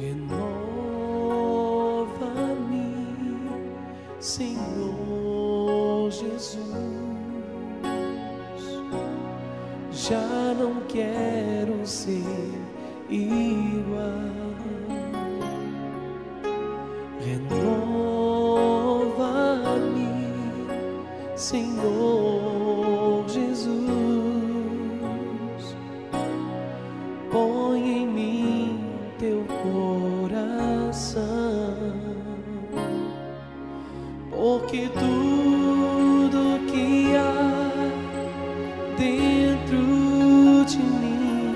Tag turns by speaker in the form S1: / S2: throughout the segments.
S1: Renova-me, Senhor Jesus. Já não quero ser igual. Renova-me, Senhor porque tudo que há dentro de mim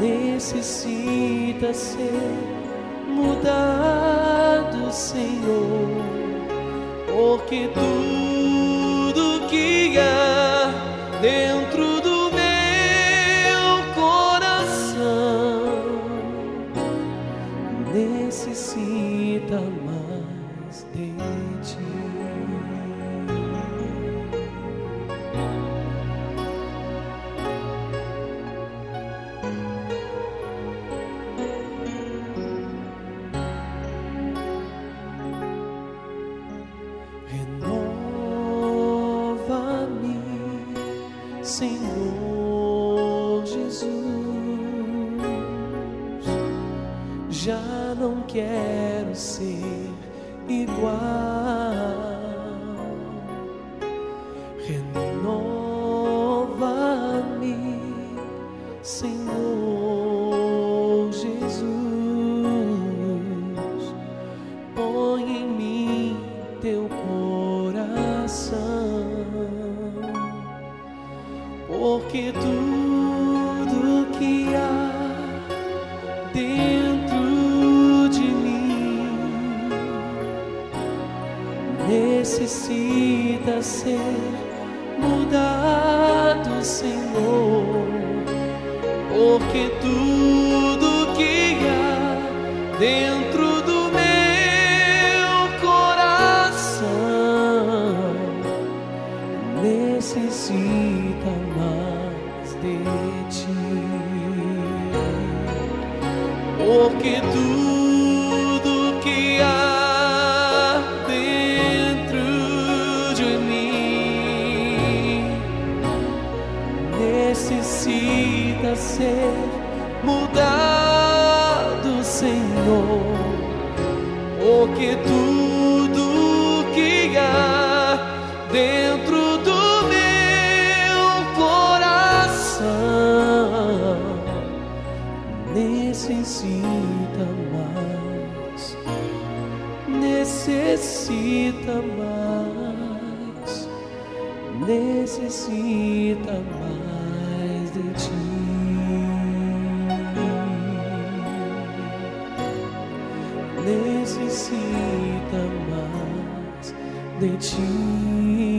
S1: necessita ser mudado, Senhor, porque tudo que há dentro necessita mais de ti. Renova-me, Senhor Já não quero ser igual. Renova-me, Senhor Jesus. Põe em mim teu coração, porque tudo necessita ser mudado, Senhor, porque tudo que há dentro do meu coração necessita mais de ti, porque tudo que há ser mudado, Senhor, porque tudo que há dentro do meu coração necessita mais, necessita mais, necessita mais Necessita mais de ti.